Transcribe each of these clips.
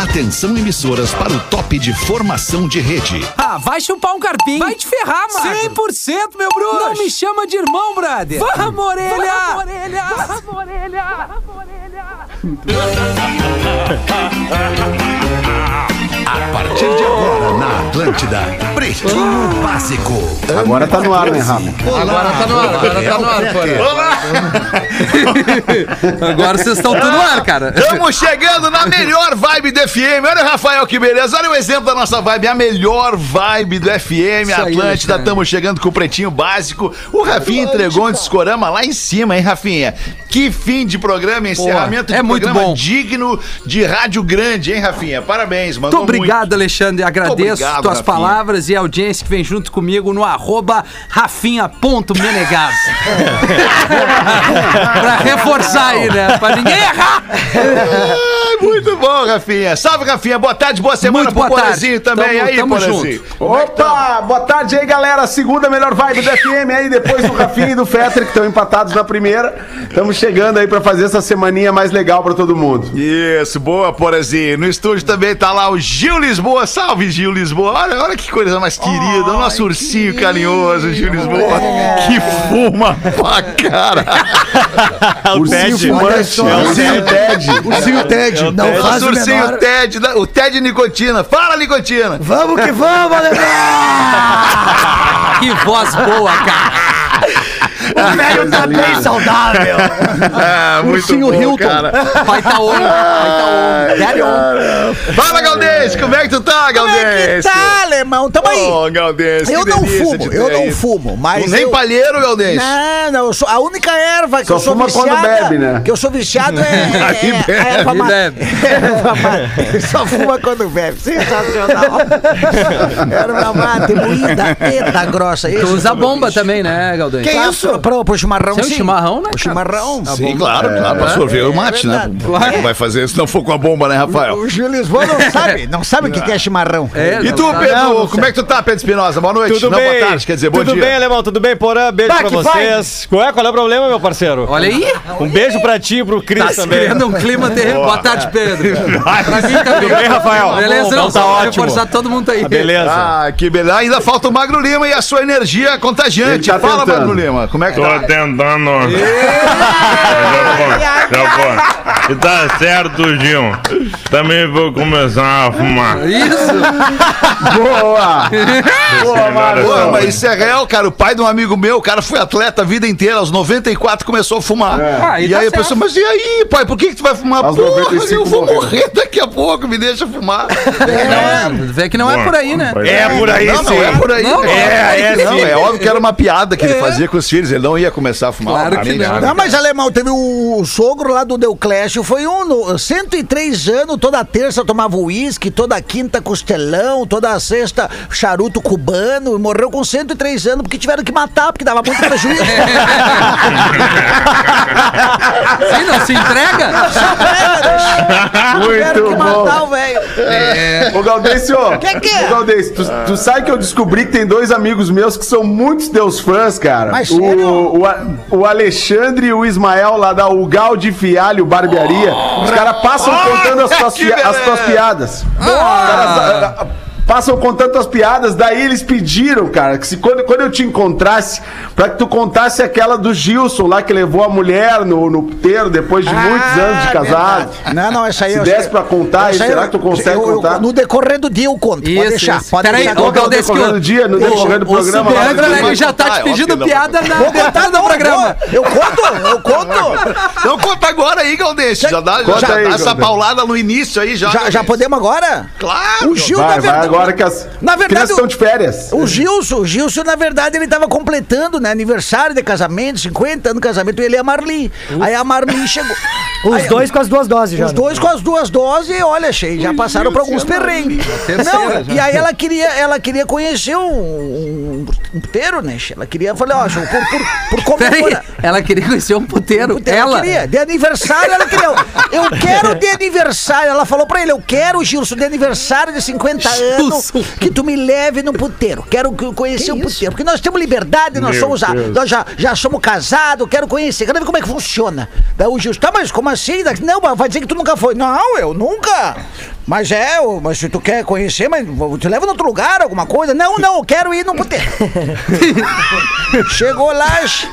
Atenção emissoras para o top de formação de rede. Ah, vai chupar um carpinho. Vai te ferrar, mano. 100%, meu bruxo. Não me chama de irmão, brother. Vamos, orelha. Vamos, orelha. Vamos, orelha. A partir de agora na Atlântida, Pretinho Básico. Agora tá no ar, né, Rafa? Agora tá no ar, agora tá no ar, porra. Agora vocês estão tudo no ar, cara. Estamos chegando na melhor vibe do FM. Olha o Rafael, que beleza. Olha o exemplo da nossa vibe, a melhor vibe do FM, Isso Atlântida. Estamos chegando com o Pretinho Básico. O Rafinha entregou um discorama lá em cima, hein, Rafinha? Que fim de programa, encerramento é de muito programa bom. digno de rádio grande, hein, Rafinha? Parabéns, mano. Muito obrigado, Alexandre. Agradeço obrigado, tuas Rafinha. palavras e a audiência que vem junto comigo no arroba rafinha.menegas. pra reforçar aí, né? Pra ninguém errar. Ai, muito bom, Rafinha. Salve, Rafinha. Boa tarde, boa semana Muito pro boa também. Tamo- aí, tamo Porazinho. Opa, boa tarde aí, galera. Segunda melhor vibe do FM aí, depois do Rafinha e do Fetter, que estão empatados na primeira. Estamos chegando aí pra fazer essa semaninha mais legal pra todo mundo. Isso, boa, Porazinho. No estúdio também tá lá o Gil Lisboa. Salve, Gil Lisboa. Olha, olha que coisa mais querida. o nosso ursinho carinhoso, Gil Lisboa. Que fuma pra cara. Ursinho fumante, é o ursinho Ted. Ursinho Ted, não faz Nosso o menor. Ted, da- o Ted Nicotina. Fala, Nicotina. Vamos que vamos, alemão! Que voz boa, cara. O velho tá bem saudável. Ah, Ursinho bom, Hilton. cara. Vai tá on, vai tá on. Daddy on. Fala, Galdês. Como é que tu tá, Como é Galdês? que tá, alemão? Tamo aí. Ô, Galdês, eu não fumo, eu não fumo, mas. Nem eu... palheiro, Galdês? Não, não, eu sou, a única erva que Só eu sou fuma quando viciada, bebe, né? que eu sou viciado é, é, é a erva bebe. Erva mate. Só fuma quando bebe, sensacional. erva mate, moída, eta grossa. Tu usa é bomba também, né, Galdês? Que isso? Pro, pro chimarrão, Seu sim. chimarrão, né, O cara? chimarrão. Sim, claro, claro, pra sorver o mate, né? verdade. Claro. Vai fazer se não for com a bomba, né, Rafael? O Gil Lisboa não sabe, não sabe o que que é chimarrão. É, E tu, tá- Pedro, não, não como é que tu tá, Pedro Espinosa? Boa noite. Tudo não, bem? boa tarde, quer dizer, bom Tudo dia. bem, alemão? Tudo bem, Porã? Beijo Bah, pra que vocês. Qual é, qual é o problema, meu parceiro? Olha aí. Um beijo pra ti e pro Cris Tá também. criando um clima terrível. Boa tarde, Pedro. Pra mim também. Tudo bem, Rafael? Beleza, Então não, tá só ótimo. reforçar todo mundo aí. Ah, Beleza. Ah, que beleza. Ainda falta o Magro Lima e a sua energia contagiante. Ele tá Fala, tentando. Magro Lima, como é Tô tá? tentando. Já vou, já vou. E tá certo, Gil. Também vou começar a fumar. Isso. Boa! Boa, Mário. Pô, mas isso é real, cara. O pai de um amigo meu, o cara foi atleta a vida inteira. Aos 94 começou a fumar. Ah, e e tá aí a pessoa, mas e aí, pai, por que, que tu vai fumar? Aos Porra, 95 eu vou morrer daqui a pouco, me deixa fumar. Vê que não é por aí, né? É por aí, Não, sim. não é por aí. Não, é, é não, é óbvio que era uma piada que ele fazia com os filhos. Ele não ia começar a fumar. Claro que não. Não, mas alemão, teve o, o sogro lá do Deuclésio, foi um, no, 103 anos, toda terça tomava uísque, toda quinta costelão, toda sexta charuto cubano, e morreu com 103 anos porque tiveram que matar, porque dava muito prejuízo. Sim, não se entrega? tiveram que Muito matar bom. o velho. Ô, Galdêncio, Que que é? Ô, Galdêncio, tu, tu sabe que eu descobri que tem dois amigos meus que são muitos teus fãs, cara. Mas o, o, o Alexandre e o Ismael lá da Ugal de Fialho Barbearia. Os caras passam contando as pi- as beleza. piadas. Os caras, ah, ah, Passam contando as piadas, daí eles pediram, cara, que se quando, quando eu te encontrasse, pra que tu contasse aquela do Gilson lá que levou a mulher no, no puteiro depois de muitos Ah, anos de casado. verdade. Não, não, essa aí Se eu desse pra contar, aí será eu- que tu consegue eu- eu- contar? No decorrer do dia eu conto. pode Isso, deixar. isso. Pode Peraí, deixar. o que decorrer o- do dia, no decorrer do O programa? né, vai já tá te pedindo piada na contar, do não, programa. Eu conto, eu conto. Então conta agora aí, Galdêncio. Já dá, já aí, dá essa paulada no início aí, já. Já, já Galdêncio. podemos agora? Claro. O Gil, Vai, na vai verdade. Agora que as Na verdade, estão de férias. O Gilson, o Gilson, na verdade, ele tava completando, né? Aniversário de casamento, 50 anos de casamento, ele e a Marli. Aí a Marli chegou. Os Aí- dois com as duas doses já. Os dois com as duas doses, e olha, cheio, já passaram por alguns perrengues. Não, e aí ela queria, ela queria conhecer um, um, um puteiro, né? Ela queria, falei, ó, por, por, por ela queria conhecer um puteiro. Puteiro, Ela. queria. De aniversário, ela queria. Eu quero de aniversário. Ela falou pra ele: Eu quero, Gilson, de aniversário de 50 anos, que tu me leve no puteiro. Quero que- conhecer um puteiro. Porque nós temos liberdade, nós Meu somos a- nós já, já somos casados, quero conhecer, quero ver como é que funciona. Daí o Gilson, tá, mas como assim? Não, mas vai dizer que tu nunca foi. Não, eu nunca. Mas é, mas se tu quer conhecer, mas te leva em outro lugar, alguma coisa. Não, não, eu quero ir no puteiro. Chegou lá, che-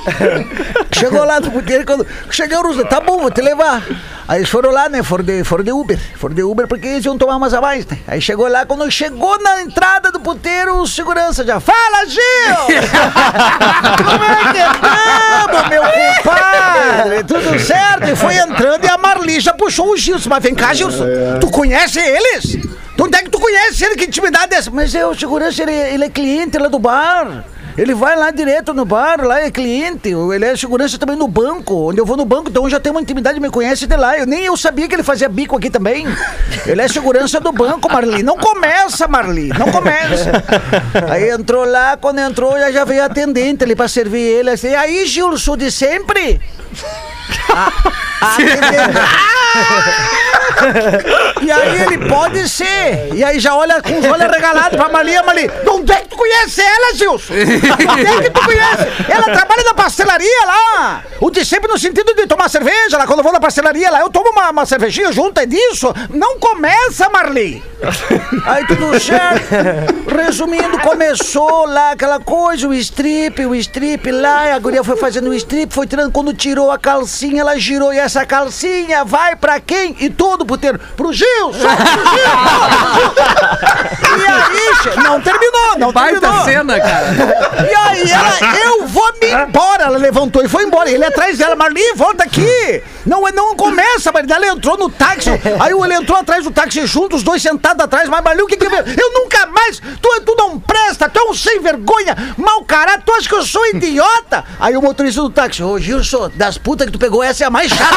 chegou lá no puteiro, quando chegou o tá bom, vou te levar. Aí eles foram lá, né, foram de, foram de Uber, foram de Uber porque eles iam tomar umas a mais, né. Aí chegou lá, quando chegou na entrada do puteiro, o segurança já, fala, Gil! Como é que estamos, meu compadre? Tudo certo? E foi entrando e a Marli já puxou o Gilson. Mas vem cá, Gilson, tu conhece eles? De onde é que tu conhece ele? Que intimidade é essa? Mas é o segurança, ele, ele é cliente lá do bar. Ele vai lá direto no bar, lá é cliente. Ele é segurança também no banco. Onde eu vou no banco, então já tem uma intimidade, me conhece de lá. Eu nem eu sabia que ele fazia bico aqui também. Ele é segurança do banco, Marli. Não começa, Marli. Não começa. Aí entrou lá, quando entrou, já, já veio atendente ali pra servir ele. Assim, aí, Gil, sou de sempre? A, a atendente. E aí ele pode ser. E aí já olha com os olhos arregalados pra Marli. De onde é que tu conhece ela, Gilson? De onde é que tu conhece? Ela trabalha na pastelaria lá. O de sempre no sentido de tomar cerveja lá. Quando eu vou na pastelaria lá, eu tomo uma, uma cervejinha junto, é disso? Não começa, Marli. Aí tudo certo. Resumindo, começou lá aquela coisa, o strip, o strip lá, a guria foi fazendo o strip, foi tirando, quando tirou a calcinha, ela girou, e essa calcinha vai pra quem? E todo puteiro, pro Gilson, pro Gilson. E aí, não terminou, não Baita terminou. cena, cara. E aí ela, eu vou me embora. Ela levantou e foi embora. Ele atrás dela, Marli, volta aqui. Não, não começa, Marli. Ela entrou no táxi. Aí ele entrou atrás do táxi junto, os dois sentados atrás. Mas Marli, o que que... Eu nunca mais... Tu, tu não presta, tu é um sem vergonha, mau caráter. Tu acha que eu sou idiota? Aí o motorista do táxi, ô Gilson, das putas que tu pegou, essa é a mais chata.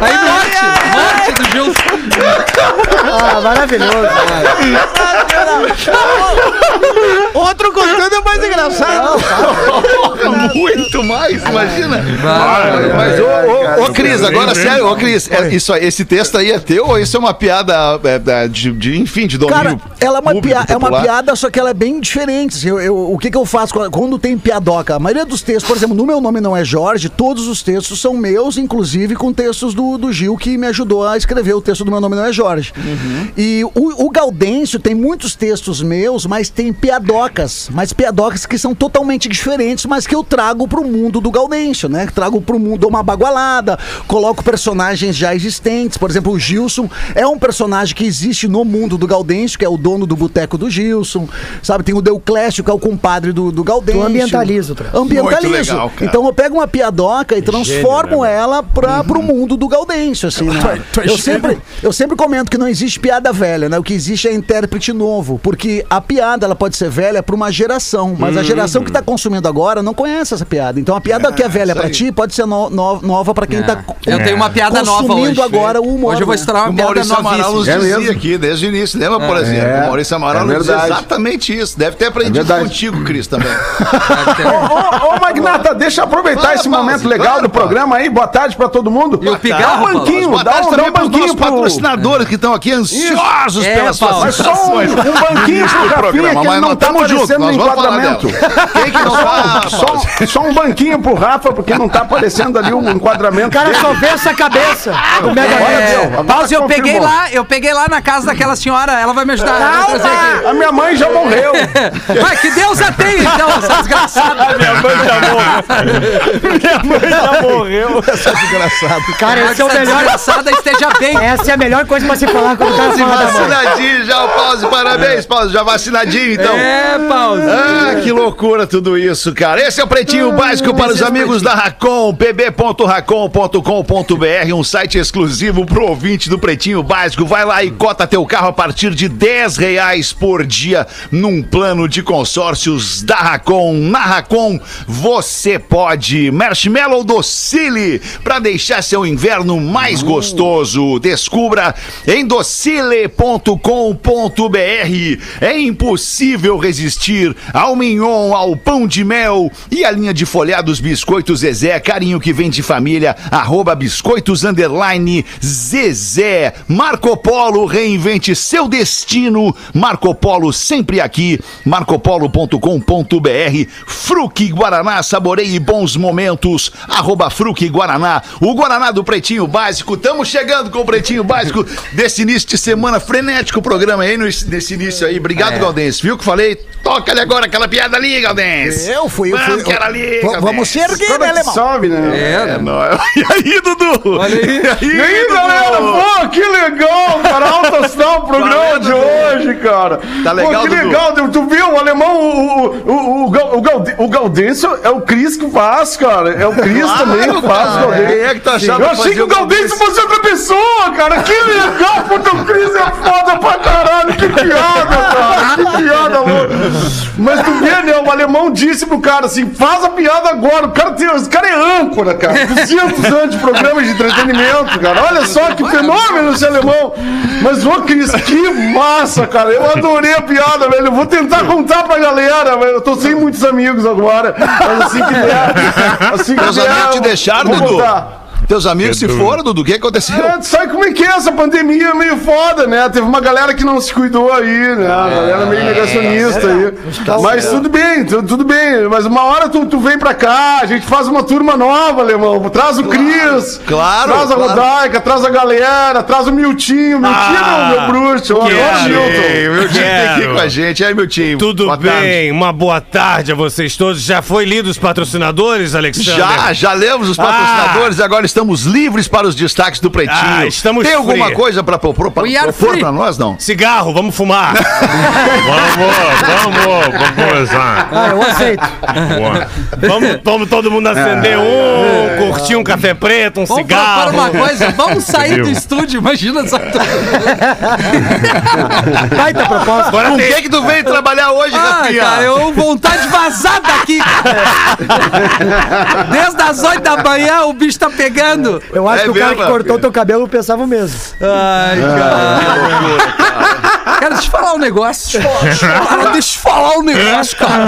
Aí morte, morte do Gilson. Ah, maravilhoso. Outro contando é mais engraçado. Muito mais, imagina. Mas, ô, ô, ô, Cris, agora sério, ô, Cris, é, isso, aí- esse texto aí é teu ou isso é uma piada é, é, de, de, enfim, de domínio Cara, ela é uma, público, pia- é uma piada, só que ela é bem diferente. assim, eu- eu- o que, que eu faço quando tem piadoca? A maioria dos textos, por exemplo, no meu nome não é Jorge, todos os textos são meus, inclusive com textos do, do Gil, que me ajudou a escrever o texto do meu nome não é Jorge. E o, o Gaudêncio tem muitos textos meus, mas tem piadocas. Mas piadocas que são totalmente diferentes, mas que eu trago pro mundo do Gaudêncio, né? Trago pro mundo uma bagualada, coloco personagens já existentes. Por exemplo, o Gilson é um personagem que existe no mundo do Gaudêncio, que é o dono do boteco do Gilson. Sabe, tem o Deuclésio, que é o compadre do, do Gaudêncio. Tu ambientaliza. Ambientalizo. Muito legal, cara. então eu pego uma piadoca e transformo ela pra, pro mundo do Gaudêncio, assim, né? eu, sempre, eu sempre comento que não existe piada velha, né? O que existe é intérprete novo, porque a piada ela pode ser velha pra uma geração, mas a geração que tá consumindo agora não conhece essa piada. Então a piada que é velha pra ti pode ser no- no- nova pra quem tá Eu tenho uma piada nova hoje. consumindo agora o humor. Hoje eu vou né? estourar O uma piada Maurício Amaral nos novíssima. É dizia mesmo? aqui desde o início, lembra, por exemplo? O Maurício Amaral é nos dizia verdade. exatamente isso. Deve ter aprendido verdade. contigo, Cris, também. Ô, ô, Magnata, deixa eu aproveitar Fala, esse Pause, momento legal claro, do programa aí. Boa tarde pra todo mundo. E o Dá um banquinho, Boa dá um, dá um para os banquinho pro... patrocinadores que estão aqui ansiosos É, pelas Paulo. suas Mas só um, um banquinho pro ele mas não tá tamo junto, aparecendo no nós vamos enquadramento. Quem que não tá? Só, só um banquinho pro Rafa, porque não tá aparecendo ali o enquadramento O cara dele. só vê essa cabeça do Mega Pause, eu peguei lá, eu peguei lá na casa daquela senhora, ela vai me ajudar. aqui. A minha mãe já morreu. Vai, que Deus a tenha, então, essa desgraçada. Minha mãe já morreu. Minha mãe já morreu. Cara, esse é o essa melhor. desgraçada esteja bem. Essa é a melhor coisa pra se falar quando o cara Se fala vacinadinho já, o Pause, parabéns, Pause, já vacinadinho, então. É, pause. Ah, que loucura tudo isso, cara. Esse é o Pretinho Básico para os amigos da Racon, pb.racon.com.br, um site exclusivo pro ouvinte do Pretinho Básico. Vai lá e cota teu carro a partir de 10 reais por dia num plano de consórcios da Racon. Na Racon, você pode. Marshmallow Docile, para deixar seu inverno mais gostoso. Descubra em docile.com.br. É impossível resistir ao mignon, ao pão de mel e a linha de folhados biscoitos Zezé, carinho que vem de família, arroba biscoitos underline Zezé. Marco Polo, reinvente seu destino. Marco Polo sempre aqui, marcopolo.com.br. Fruque Guaraná, saboreie bons momentos, arroba Fruque Guaraná. O Guaraná do Pretinho Básico, estamos chegando com o Pretinho Básico desse início de semana, frenético programa aí, nesse início aí. Obrigado, Galdense. Viu o que falei? Toca ali agora aquela piada ali, Galdense. Eu fui, eu fui. Vamos, que era ali, V- Galdense. Vamos ser erguer, né, é alemão? sobe, né? É, não. E aí, Dudu? Olha aí. E E aí, galera? Pô, que legal, cara. Alto astral o programa Valeu, de Dudu. hoje, cara. Tá legal, Pô, que Dudu. legal. Tu- Tu viu? O alemão, o, o, o, o, o, Galde- o Gaudêncio é o Cris que faz, cara. É o Cris também que faz. Gaudêncio. Quem é que tu achava Eu que achei que o o Gaudêncio Gaudêncio? fosse outra pessoa, cara. Que legal, Cris é foda pra caralho. Que piada, cara. Que piada, louca. Mas tu vê, né? O alemão disse pro cara assim: faz a piada agora. O cara, tem, esse cara é âncora, cara. 200 anos de programa de entretenimento, cara. Olha só que fenômeno esse alemão. Mas, ô, Cris, que massa, cara. Eu adorei a piada, velho. Eu vou tentar contar pra galera, velho. Eu tô sem muitos amigos agora. Mas assim que der. Assim que Teus der, amigos te deixaram, Dudu? contar. Teus amigos se foram, Dudu? O que aconteceu? É, sabe como é que é essa pandemia meio foda, né? Teve uma galera que não se cuidou aí, né? A galera meio negacionista aí. Mas tudo bem, tu- tudo bem. Mas uma hora tu, tu vem pra cá, a gente faz uma turma nova, alemão. Traz o Cris. claro, Traz a claro. Rodaica, traz a galera, traz o Miltinho. Miltinho Ah, é o meu bruxo. Eu adoro o. Milton. Time tem aqui com a gente. Aí, meu time. Tudo Boa bem, tarde. uma boa tarde a vocês todos. Já foi lido os patrocinadores, Alexandre? Já, já lemos os patrocinadores, agora estamos livres para os destaques do Pretinho. Ah, estamos Tem alguma free. coisa para propor, pra nós, não? Cigarro, vamos fumar. Vamos, vamos, vamos começar. Ah, eu aceito. Vamos, vamos todo mundo acender um, curtir um café preto, um Vamos cigarro. propor uma coisa, vamos sair do estúdio, imagina essa. Baita proposta. Agora Com tem- quem que tu veio trabalhar hoje, Ah, Rafinha? cara, eu vontade de vazar daqui. Desde as 8 da manhã o bicho tá pegando. Eu acho É que o cara mesmo, que cortou teu cabelo pensava o mesmo. Ai, cara. Cara, deixa eu falar um negócio. Cara, deixa eu falar um negócio, cara.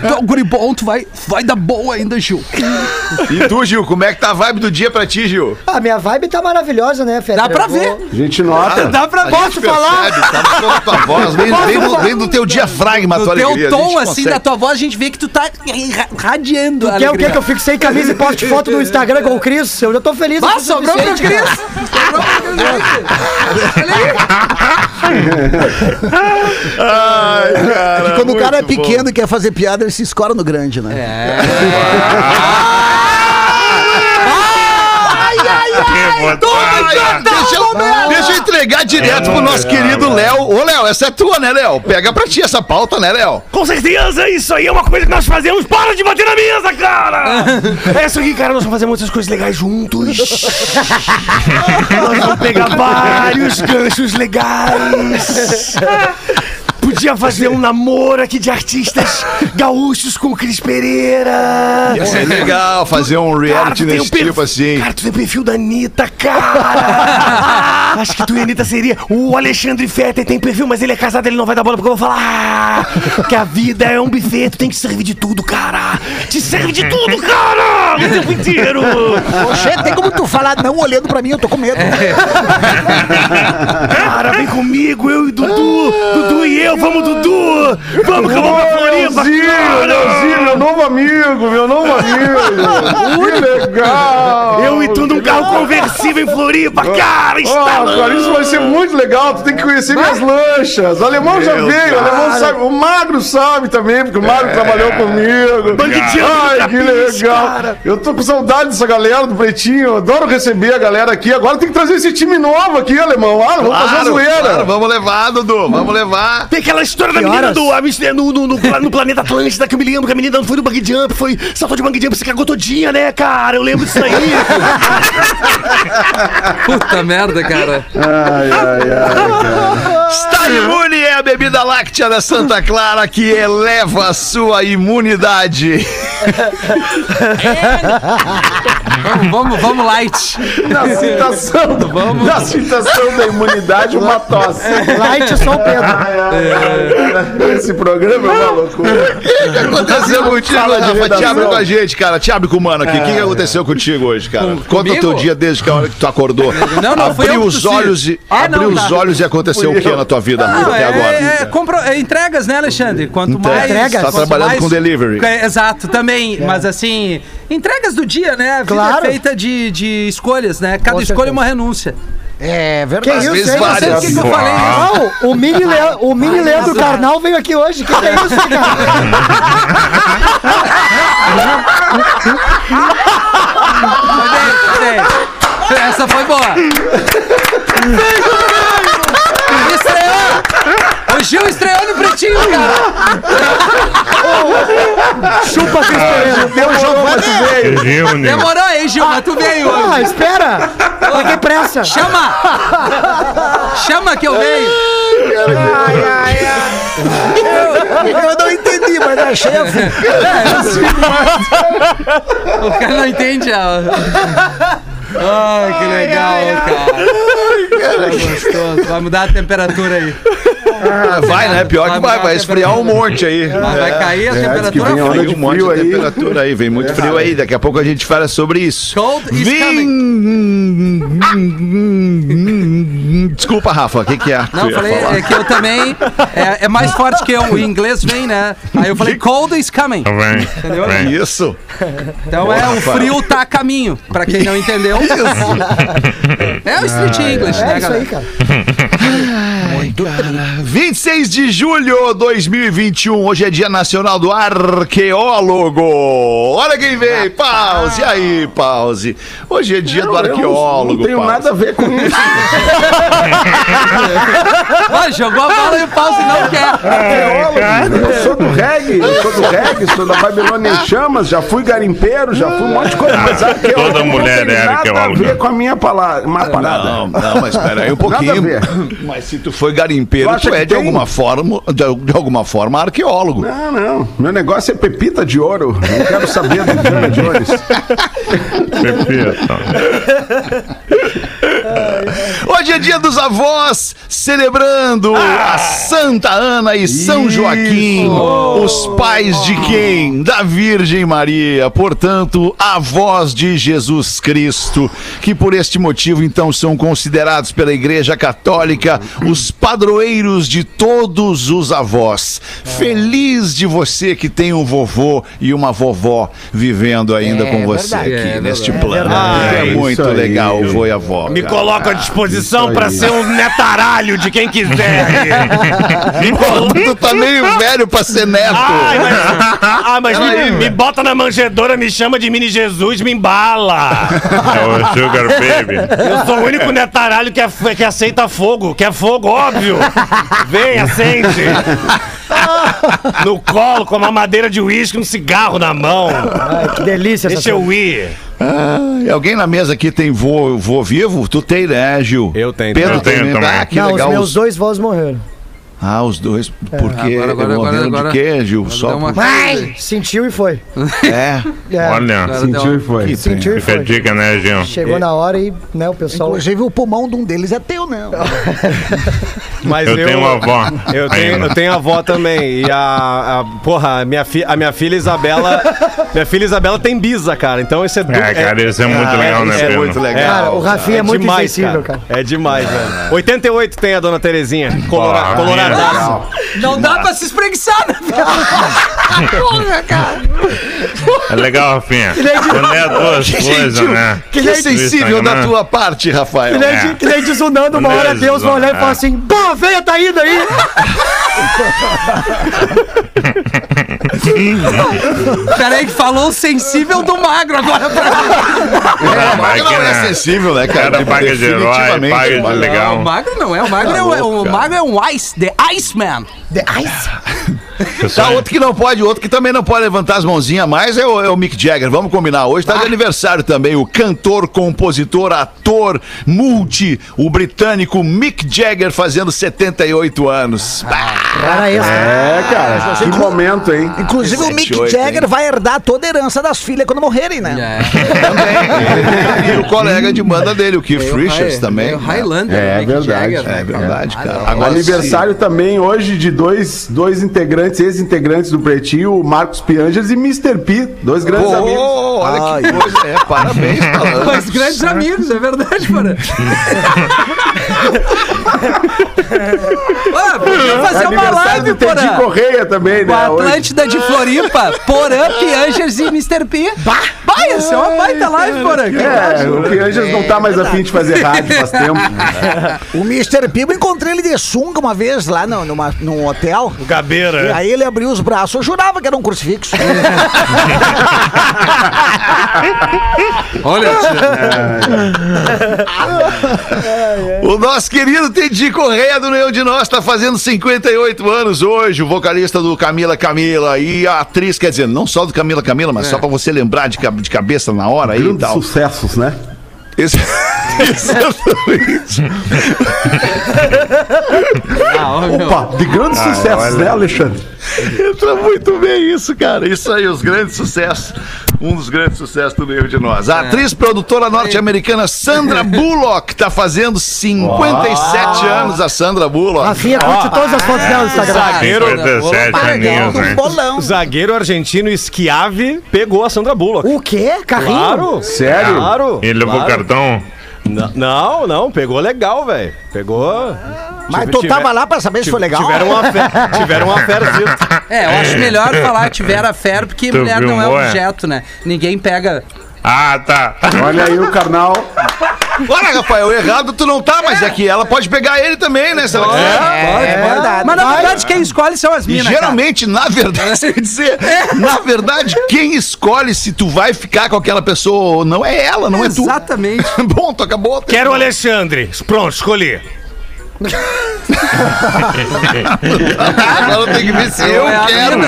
Tu é um guri bom, tu vai, vai dar boa ainda, Gil. E tu, Gil, como é que tá a vibe do dia pra ti, Gil? A minha vibe tá maravilhosa, né, Fê? Dá pra ver. A gente nota. Dá pra A posso gente falar? percebe, tá da tua voz, vem, vem do, vem do teu diafragma, No tua teu alegria. tom, assim, consegue. da tua voz, a gente vê que tu tá ra- radiando. a Quer o quê? alegria. Que eu fico sem camisa e poste foto no Instagram com o Cris? Eu já tô feliz. Ah, o sobrou pro Cris. Sobrou pro Cris. Ai, cara. Quando o cara é muito bom. pequeno e quer fazer piada, ele se escora no grande, né? Deixa eu, deixa eu entregar direto pro nosso querido Léo. Ô, Léo, essa é tua, né, Léo? Pega pra ti essa pauta, né, Léo? Com certeza, isso aí é uma coisa que nós fazemos. Para de bater na mesa, cara! É isso aqui, cara, nós vamos fazer muitas coisas legais juntos. nós vamos pegar vários ganchos legais. Podia fazer um namoro aqui de artistas gaúchos com o Cris Pereira. Ia ser legal fazer um reality tem nesse tipo assim. Cara, tu tem o perfil da Anitta, cara! Acho que tu e a Anitta seria. O Alexandre Fetter tem perfil, mas ele é casado, ele não vai dar bola porque eu vou falar que a vida é um buffet, tu tem que servir de tudo, cara! Te serve de tudo, cara! O tempo inteiro! Poxa, tem como tu falar não olhando pra mim, eu tô com medo. Cara, vem comigo, eu e Dudu! Vamos, Dudu! Vamos que eu vou pra Floripa, Leozinho, cara! Leozinho, meu novo amigo, meu novo amigo. que legal. Eu e tu num carro conversível em Floripa, cara! Está cara, isso vai ser muito legal. Tu tem que conhecer minhas lanchas. O alemão já Meu veio, o alemão sabe. O Magro sabe também, porque o Magro trabalhou comigo. Ai, no que legal. cara. Eu tô com saudade dessa galera do Pretinho. Eu adoro receber a galera aqui. Agora tem que trazer esse time novo aqui, alemão. Ah, vamos fazer a Claro, zoeira. claro, vamos levar, Dudu, vamos levar. Tem aquela história da Que menina horas? do a menina no, no, no, no planeta Atlântida que eu me lembro que a menina não foi no bang jump, foi saltou de bang jump, se cagou todinha, né, cara? Eu lembro disso aí. Puta merda, cara. Ai, ai, ai. Star Imune é a bebida láctea da Santa Clara que eleva a sua imunidade. Vamos, vamos, vamos light. Na citação, do, na citação da imunidade, uma tosse. Light São Pedro. Esse programa é uma loucura. O que aconteceu contigo, Rafa? Te abre com a gente, cara. Te abre com o mano aqui. O que, que aconteceu contigo hoje, cara? Conta o comigo? teu dia desde que a hora que tu acordou. Não, não, eu Abriu que os olhos e Ah, abriu não, os olhos e aconteceu o que na tua vida Não, até é, agora? É compro- é entregas, né, Alexandre? Quanto Entregas. mais. Entregas. Tá trabalhando com delivery. É, Exato, também. Mas assim, entregas do dia, né? A vida Claro. é feita de, de escolhas, né? Cada escolha é uma renúncia. É Que verdade. isso, vezes hein? Não sei o que, que eu falei. Não, o mini, Le... o mini Leandro Carnal veio aqui hoje. Que que é isso, cara? É, é, Essa foi boa. Estreou! Gil estreou no pretinho, cara. Chupa Cris Pereira. Demorou, mas tu veio. Gil? Demorou, hein, Gil? Mas tu veio Ah, hoje. espera. Tá que pressa. Chama! Chama que eu venho. Eu não entendi, mas é chefe. O cara não entende. ó. Ai, que legal, cara. Tá gostoso. Vai mudar a temperatura aí. Ah, vai, né? Pior que vai. Vai esfriar um monte aí. Vai, vai cair a que temperatura vem de um monte frio de aí. temperatura aí, vem muito frio aí. Daqui a pouco a gente fala sobre isso. Cold is Vem. Desculpa, Rafa, o que, que é? Não, ia falei falar? é que eu também. É, é mais forte que eu. O inglês vem, né? Aí eu falei, cold is coming. Vem, Entendeu? vem. Isso. Então é, o frio tá a caminho. Pra quem não entendeu. É o street English, né, É isso aí, galera? cara. 26 de julho de 2021, hoje é Dia Nacional do Arqueólogo. Olha quem veio, pause. E aí, pause. Hoje é dia do Eu não- arqueólogo. Não tenho Pause. nada a ver com isso. Jogou a bola e o pause não quer. Eu sou do reggae, eu sou do reggae, sou da Babilônia em Chamas, já fui garimpeiro, já fui um monte de coisa, mas arqueólogo Toda não mulher tem é nada a ver com a minha palavra, uma parada. Não, não, mas espera aí um Nada a pouquinho. ver. Mas se tu foi garimpeiro, Tu tu é que de tem? alguma forma, de, de alguma forma arqueólogo. Não, não. Meu negócio é pepita de ouro. Não quero saber do de ouro. Pepita. É dia dos avós, celebrando a Santa Ana e São Isso. Joaquim, os pais de quem? Da Virgem Maria, portanto, avós de Jesus Cristo, que por este motivo então são considerados pela Igreja Católica os padroeiros de todos os avós. Feliz de você que tem um vovô e uma vovó vivendo ainda É com você verdade. aqui É neste verdade. plano. é É muito aí. legal, o vô e a avó. Me coloco à disposição isso pra aí. ser um netaralho de quem quiser. Tu tá meio velho pra ser neto. Ai, mas, ah, mas me, Peraí, me bota na manjedora, me chama de mini Jesus, me embala. É o Sugar Baby. Eu sou o único netaralho que, é- que aceita fogo, que é fogo, óbvio. Vem, acende. No colo, com uma madeira de uísque, um cigarro na mão. Ai, que delícia essa Deixa eu ir. Ai, alguém na mesa aqui tem vô, vô vivo? Tu tem, né, Gil? Eu tenho Pedro Eu tenho tem, também. Ah, que Não, legal. os meus dois vós morreram. Ah, os dois. Porque Agora, agora, morreram agora, de quê, Gil? agora Só uma- Ai, sentiu e foi. É. É, Olha, Sentiu e foi. Que sentiu e fica a foi. dica, né, Gil? Chegou na hora e, né, o pessoal... Inclusive, o pulmão de um deles é teu, né? Mas Eu tenho uma avó. Eu tenho, ainda. eu tenho avó também. E a, a porra, a minha, fi, a minha filha Isabela. minha filha Isabela tem bisa, cara. Então esse é du- É, cara, isso é muito legal, né, isso é muito legal. Cara, o Rafinha é, muito demais, insensível, cara. É demais, velho. 88 tem a dona Terezinha. Colora, Não dá pra se espreguiçar, né? Porra, cara. É legal, Rafinha. Quando é duas coisas, né? Que sensível da tua parte, Rafael. Que nem, É. que nem desundando, uma hora Beleza, Deus vai olhar e é. falar assim, pô, a veia tá indo aí. Peraí, que falou o sensível do magro agora pra mim. É, mas não é sensível, né, cara? Cara, paga de herói, Definitivamente, paga de legal. O magro não é, o magro, é, o, o magro é um ice, the Iceman. The Ice. Tá, outro que não pode, outro que também não pode levantar as mãozinhas mais é o, é o Mick Jagger. Vamos combinar. Hoje tá de aniversário também o cantor, compositor, ator, multi, o britânico Mick Jagger fazendo 78 anos. Cara, esse. É, cara, que momento, hein? Inclusive o Mick 78, Jagger hein? vai herdar toda a herança das filhas quando morrerem, né? É. também. e o colega de banda dele, o Keith Richards também. O Highlander. É, né, verdade, Jagger, né, É verdade, cara. Ah, Agora, Aniversário também hoje de dois, dois integrantes, ex-integrantes do Pretinho, o Marcos Piangers e Mr. P, dois grandes amigos. olha que coisa. É, parabéns. Mas grandes amigos, é verdade, mano. ah, podia fazer uma live, do Teddy porra. Correia também, Com né? hoje. Atlântida de Floripa, Porã, Piangers e Mr. P. Bah, bah ia ser uma baita live, Porã. É, o Piangers não tá mais afim de fazer rádio faz tempo. O Mr. P, eu encontrei ele de sunga uma vez lá no, numa, num hotel. O Gabeira. E aí ele abriu os braços, eu jurava que era um crucifixo. Olha, O nosso querido Teddy Correia do Neon de Nós tá fazendo 58 anos hoje, o vocalista do Camila Camila e a atriz, quer dizer, não só do Camila Camila, mas só pra você lembrar de, de cabeça na hora aí e Grandes tal. sucessos, né? Esse- Exatamente. ah. Opa, de grandes sucessos, né, Alexandre? Entra muito bem isso, cara. Isso aí, os grandes sucessos. Um dos grandes sucessos do meio de nós. A atriz produtora norte-americana Sandra Bullock tá fazendo 57 anos, a Sandra Bullock. Rafinha curte todas as fotos dela no Instagram. Zagueiro, 57 aninhos, né? bolão. zagueiro argentino Schiave pegou a Sandra Bullock. O quê? Carrinho? Claro. Sério? Claro. Ele levou claro. Cartão. N- Não, não, pegou legal, velho. Pegou. Mas tu tava lá pra saber se foi legal? Tiveram uma fé. Tiveram uma fé. É, eu acho melhor falar tiver a fé, porque Tu mulher não é é? objeto, né? Ninguém pega. Ah, tá. Olha aí o carnal. Olha, Rafael, errado tu não tá, mas é que ela pode pegar ele também, né? Se ela quiser. Pode, é verdade. Mas na verdade, quem escolhe são as E minas. geralmente, na verdade, você dizer, na verdade, quem escolhe se tu vai ficar com aquela pessoa ou não é ela, não é tu. Exatamente. Bom, tu acabou. Quero o Alexandre. Pronto, escolhi. Agora tem que ver se eu É quero,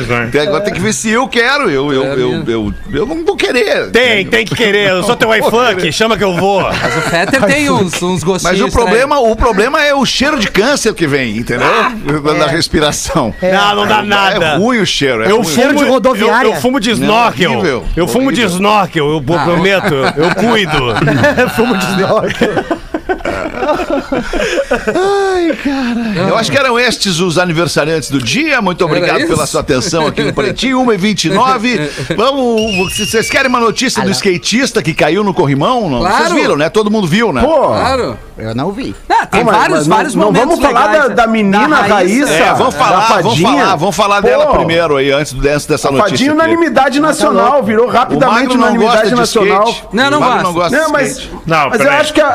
isso, né? Agora tem que ver se eu quero. Eu, eu, É eu, eu, eu, não vou querer. Tem, tem que querer. Eu sou teu iFunk, chama que eu vou. Mas o Fetter tem uns, uns gostinhos. Mas o problema, o problema é o cheiro de câncer que vem, entendeu? Da, da respiração. Não, não dá É nada. ruim o cheiro. É Eu ruim. cheiro fumo de rodoviária. Eu, eu fumo de Não, snorkel. horrível. eu fumo de snorkel, eu prometo. Eu cuido. Fumo de snorkel. Eu acho que eram estes os aniversariantes do dia. Muito obrigado pela sua atenção aqui no Pretinho, 1h29. Vamos. Vocês querem uma notícia do skatista que caiu no corrimão? Não? Claro. Vocês viram, né? Todo mundo viu, né? Pô, Claro. Eu não vi. Ah, tem Pô, mas- vários, mas não- vários não momentos vamos falar legais, da- da menina Raíssa. É, vamos Da falar, vamos falar, vamos falar Pô. dela primeiro aí, antes, do- antes dessa a notícia. Fadinha aqui. unanimidade nacional, virou rapidamente não unanimidade de nacional. skate. Não, não gosta. não gosta Não, mas. Não, mas eu acho que, a, a-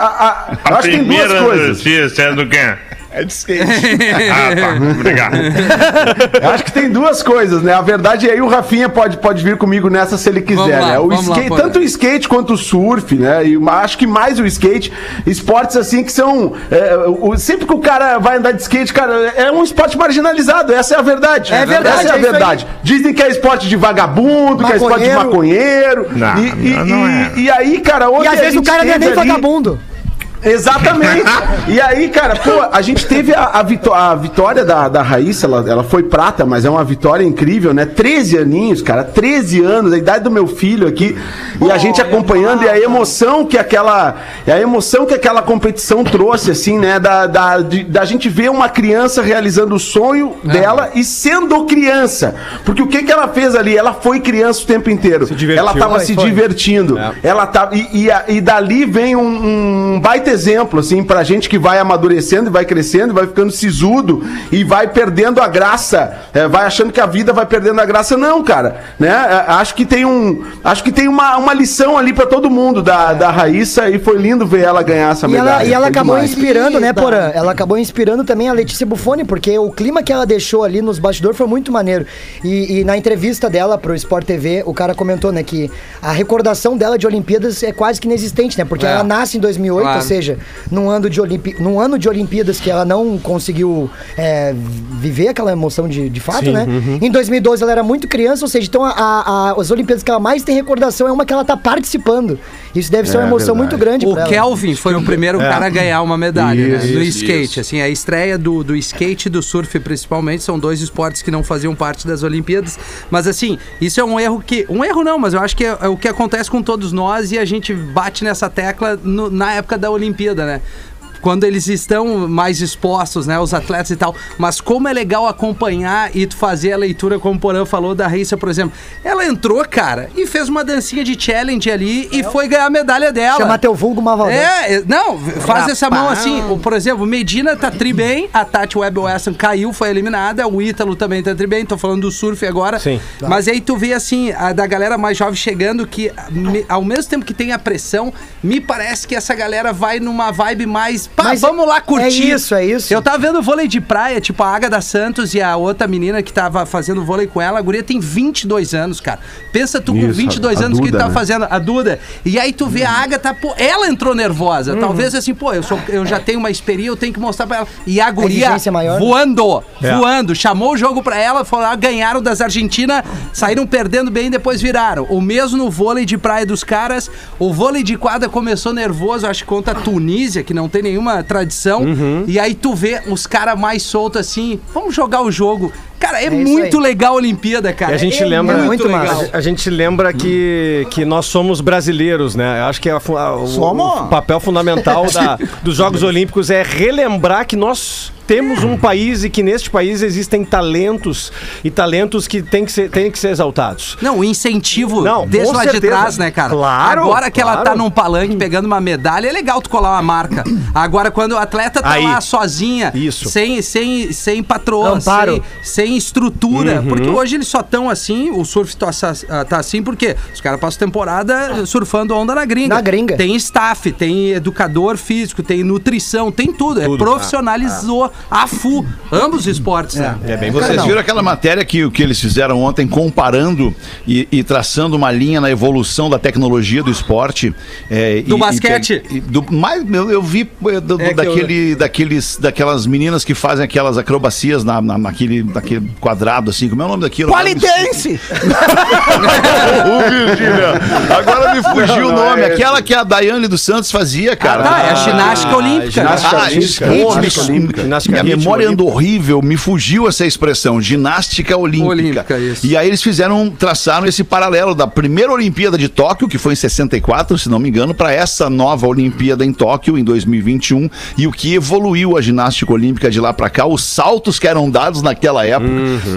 a- acho que tem duas primeira coisas. notícia é do quê? É de skate. Ah, tá. Obrigado. Eu acho que tem duas coisas, né? A verdade é aí o Rafinha pode, pode vir comigo nessa se ele quiser, lá, né? O lá, skate, pode. tanto o skate quanto o surf, né? E acho que mais o skate, esportes assim que são. é, o- sempre que o cara vai andar de skate, cara, é um esporte marginalizado. Essa é a verdade. É verdade, Essa é a é aí. verdade. Dizem que é esporte de vagabundo, que é esporte de Maconheiro. maconheiro. Não, e, e- não, não é. e- e aí, cara, ontem E às a vezes o cara não é nem ali- vagabundo. Exatamente. e aí, cara, pô, a gente teve a, a, vitó- a vitória da, da Raíssa, ela, ela foi prata, mas é uma vitória incrível, né? 13 aninhos, cara, 13 anos, a idade do meu filho aqui, e a gente acompanhando, e a emoção que aquela. A emoção que aquela competição trouxe, assim, né? Da, da, de- da gente ver uma criança realizando o sonho dela e sendo criança. Porque o que, que ela fez ali? Ela foi criança o tempo inteiro. Ela tava se foi. divertindo. É. Ela tá e, e, e dali vem um, um baita exemplo assim pra gente que vai amadurecendo e vai crescendo, vai ficando sisudo e vai perdendo a graça, é, vai achando que a vida vai perdendo a graça não, cara, né? É, Acho que tem um, acho que tem uma, uma lição ali pra todo mundo da, da Raíssa e foi lindo ver ela ganhar essa E medalha. ela, e ela acabou demais. inspirando, né. Porã? Ela acabou inspirando também a Letícia Buffoni, porque o clima que ela deixou ali nos bastidores foi muito maneiro. E, e na entrevista dela pro Sport TV, o cara comentou, né, que a recordação dela de Olimpíadas é quase que inexistente, né? Porque É. ela nasce em 2008, Claro. ou seja, seja, num ano de, Olimpi... num ano de Olimpíadas que ela não conseguiu é, viver aquela emoção de, de fato, Sim, né? uhum. Em 2012 ela era muito criança, ou seja, então a, a- as Olimpíadas que ela mais tem recordação é uma que ela tá participando. Isso deve ser uma É emoção verdade. muito grande O pra ela. Kelvin foi o primeiro cara a ganhar uma medalha né, Isso, no isso, skate. Assim, a estreia do, do skate e do surf, principalmente, são dois esportes que não faziam parte das Olimpíadas. Mas assim, isso é um erro que. Um erro não, mas eu acho que é, é o que acontece com todos nós e a gente bate nessa tecla no- na época da Olimpíada, né? Quando eles estão mais expostos, né, os atletas e tal. Mas como é legal acompanhar e tu fazer a leitura, como o Porã falou da Raíssa, por exemplo. Ela entrou, cara, e fez uma dancinha de challenge ali e foi ganhar a medalha dela. Chama teu vulgo Mavaldan. É, é, não, faz essa mão assim. O, por exemplo, Medina tá tri bem, a Tati Webb Weston caiu, foi eliminada, o Ítalo também tá tri bem, tô falando do surf agora. Sim. Mas aí tu vê assim, a da galera mais jovem chegando, que me- ao mesmo tempo que tem a pressão, me parece que essa galera vai numa vibe mais. Pá, Mas vamos lá curtir. é isso, é isso. Eu tava vendo vôlei de praia, tipo a Ágada Santos e a outra menina que tava fazendo vôlei com ela, a guria tem 22 anos, cara. Pensa tu com Isso, 22 a- a anos que Duda, tá né? fazendo a Duda. E aí tu vê a Agatha, pô, ela entrou nervosa. Talvez assim, pô, eu, sou, eu já tenho uma experiência, eu tenho que mostrar pra ela. E a guria exigência maior. voando, voando. Chamou o jogo pra ela, falou, ah, ganharam das Argentinas, saíram perdendo bem e depois viraram. O mesmo no vôlei de praia dos caras. O vôlei de quadra começou nervoso, acho que contra a Tunísia, que não tem nenhuma tradição. E aí tu vê os caras mais soltos assim, vamos jogar o jogo. Cara, é, isso muito aí. legal a Olimpíada, cara. E a gente é lembra- muito gente- A gente lembra que, que nós somos brasileiros, né? Eu acho que a a- o, o papel fundamental da- dos Jogos Olímpicos é relembrar que nós temos um país e que neste país existem talentos e talentos que têm que ser, têm que ser exaltados. Não, o incentivo Não, desde lá de certeza. trás, né, cara? Claro, Agora que ela claro. tá num palanque pegando uma medalha, é legal tu colar uma marca. Agora, quando o atleta tá Aí. lá sozinha, Isso. sem, sem, sem patroa, Amparo. sem, estrutura. Uhum. Porque hoje eles só estão assim, o surf tá, assa- tá assim, porque os caras passam temporada surfando onda na gringa. Na gringa. Tem staff, tem educador físico, tem nutrição, tem tudo. É Tudo. profissionalizou a FU, ambos os esportes, né? É bem Vocês viram aquela matéria que, que eles fizeram ontem, comparando e, e traçando uma linha na evolução da tecnologia do esporte? é, Do e- basquete? E, e do, mais, eu, eu vi é, do- do- É que daquele, daqueles, daquelas meninas que fazem aquelas acrobacias na, na- naquele, naquele quadrado, assim. Como é o nome daquilo? Polidense! Ô, Virgínia, agora me fugiu o nome. Aquela que a Daiane dos Santos fazia, cara. Ah, tá, é a ginástica olímpica. ginástica Ah, olímpica. isso, Ginástica isso. olímpica. Ginástica Minha rítmica memória olímpica. andou horrível, me fugiu essa expressão, ginástica olímpica. Olímpica, isso. E aí eles fizeram, traçaram esse paralelo da primeira Olimpíada de Tóquio, que foi em 64, se não me engano, para essa nova Olimpíada em Tóquio em 2021 e o que evoluiu a ginástica olímpica de lá para cá, os saltos que eram dados naquela época,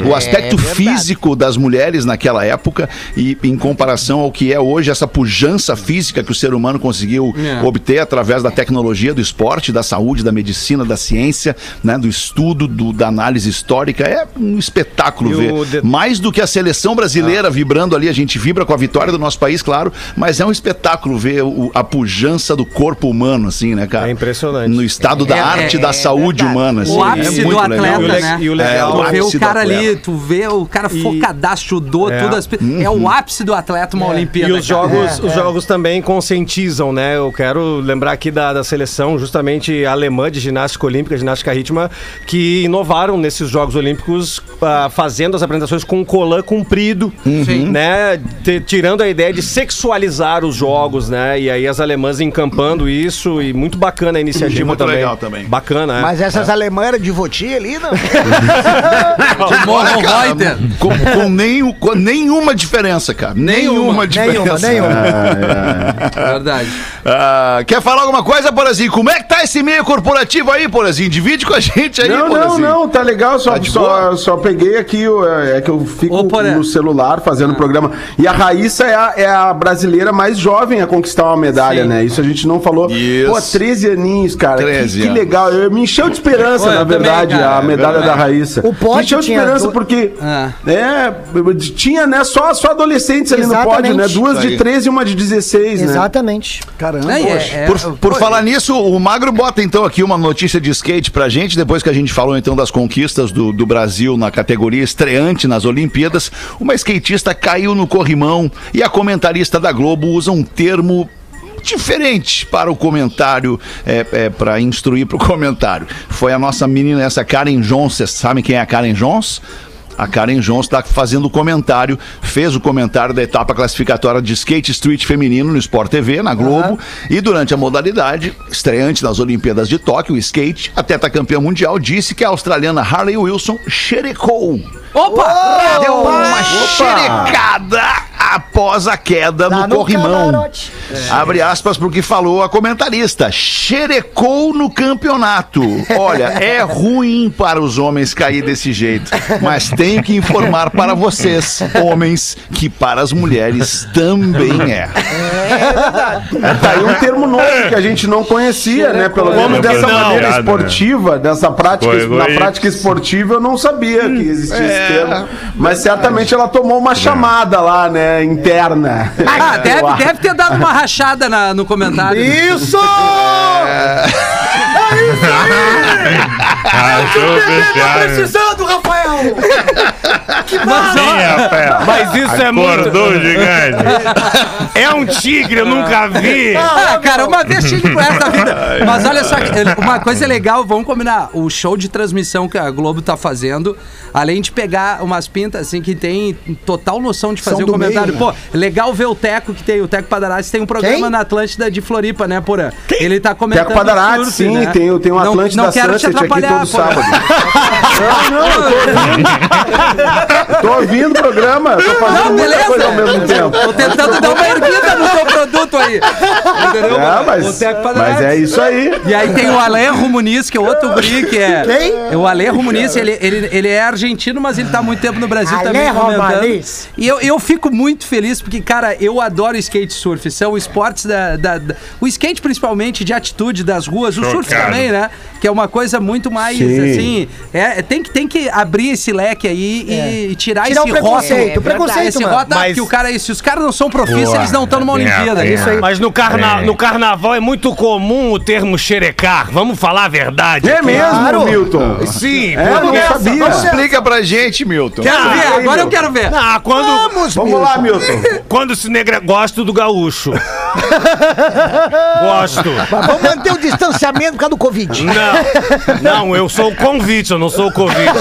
o aspecto É físico das mulheres naquela época e em comparação ao que é hoje essa pujança física que o ser humano conseguiu É. obter através da tecnologia, do esporte, da saúde, da medicina, da ciência, né, do estudo, do- da análise histórica. É um espetáculo E ver. de- Mais do que a seleção brasileira vibrando ali, a gente vibra com a vitória do nosso país, claro, mas é um espetáculo ver o- a pujança do corpo humano, assim, né, cara? É impressionante. No estado da É- arte é- da é saúde verdade. humana. assim. O É ápice muito do legal. atleta, E o le- né? e o legal- É, o ápice cara ali, tu vê o cara E- focadaço, judô, É. tudo. As... É o ápice do atleta uma Olimpíada. E os cara. jogos, os jogos também conscientizam, né? Eu quero lembrar aqui da, da seleção justamente alemã de ginástica olímpica, ginástica rítmica, que inovaram nesses Jogos Olímpicos ah, fazendo as apresentações com um colã comprido, Sim. né? Te- tirando a ideia de sexualizar os jogos, né? E aí as alemãs encampando isso e muito bacana a iniciativa Muito também. legal também. Bacana, é. Mas essas alemãs eram de voti ali, não? De Reuter. com, com nenhum- com nenhuma diferença, cara. Nenhuma, diferença. Nenhuma, nenhuma. Verdade. Ah, quer falar alguma coisa, Porazinho? Como é que tá esse meio corporativo aí, Porazinho? Divide com a gente aí, Não, não, Porazinho. não, tá legal. Só, Tá só, só peguei aqui, o- é que eu fico no celular fazendo o programa. E a Raíssa é a, é a brasileira mais jovem a conquistar uma medalha, Sim. né? Isso a gente não falou. Isso. Pô, 13 aninhos, cara. 13 que, que legal. Eu, me encheu de esperança, Pô, na também, verdade, cara, a medalha é da Raíssa. O pódio tinha esperança du- porque. Ah. É, tinha, né? Só, só adolescentes ali no pódio, né? Exatamente. Duas de 13 e uma de 16, né? Exatamente. Caramba. Não, e é- é- Por, por falar nisso, o Magro bota então aqui uma notícia de skate pra gente, depois que a gente falou então das conquistas do, do Brasil na categoria estreante nas Olimpíadas. Uma skatista caiu no corrimão e a comentarista da Globo usa um termo diferente para o comentário, é, é, para instruir para o comentário. Foi a nossa menina, essa Karen Jones. Vocês sabem quem é a Karen Jones? A Karen Jones está fazendo o comentário, fez o comentário da etapa classificatória de skate street feminino no Sport TV, na Globo. E durante a modalidade, estreante nas Olimpíadas de Tóquio, o skate, a campeã mundial, disse que a australiana Harley Wilson xerecou. Opa! Deu uma xerecada após a queda Lá no no corrimão. camarote. Abre aspas porque falou a comentarista. Xerecou no campeonato. Olha, é ruim para os homens cair desse jeito, mas tenho que informar para vocês, homens, que para as mulheres também é. Tá aí um termo novo que a gente não conhecia, né? Pelo Como menos dessa não? maneira Nada, esportiva, dessa prática, Foi na prática esportiva eu não sabia que existia É, esse termo. Mas certamente ela tomou uma chamada lá, né? Interna. Ah, deve, deve ter dado uma rachada na- no comentário. Isso! Achou fechado. Precisando, Rafael! Sim, Rafael. Mas isso é muito. Acordou gigante. É um tigre, eu nunca vi. Ah, cara, uma vez tigre resto da vida. Mas olha só, que- uma coisa legal, vamos combinar. O show de transmissão que a Globo tá fazendo, além de pegar umas pintas assim que tem total noção de fazer o do comentário. meio, Pô, legal ver o Teco que tem, o Teco Padarassi tem um programa Quem? na Atlântida de Floripa, né, Porã? Ele tá comentando Teco Padarati, surf, sim, né? Tem, o- tem um Não- Atlântida Não quero te Sunset aqui atrapalhar, todo Porã. sábado. Não, não, eu tô ouvindo. Tô ouvindo o programa, tô fazendo Não, muita coisa ao mesmo tempo. Tô tentando dar uma erguida no teu produto aí. Entendeu? É, O mas, mas é isso aí. E aí tem o Alejo Muniz, que é outro guri que é. Quem? O Alejo Muniz, ele, ele, ele é argentino, mas ele tá há muito tempo no Brasil também Alejo comentando. E eu, eu fico muito feliz porque, cara, eu adoro skate surf. São esportes da, da- da- O skate, principalmente, de atitude das ruas. O surf Chocado. Também, né? Que é uma coisa muito mais, Sim. assim... É, tem, que, tem que abrir esse leque aí e, e tirar, Tirar esse o preconceito, rótulo. o preconceito, Esse mano. rótulo, Mas- que o cara... Se os caras não são profissos, eles não estão numa é, Olimpíada. é. Isso aí. Mas no, carna É. no carnaval é muito comum o termo xerecar. Vamos falar a verdade. É mesmo, Claro. Milton? Sim, É, eu não porque- sabia. Explica pra gente, Milton. Quero ver, aí, agora eu meu. quero ver. Ah, quando, Vamos lá, Milton. quando se negra. Gosto do gaúcho. Gosto. Mas vamos manter o distanciamento por causa do Covid. Não, não, eu sou o convite, eu não sou o Covid.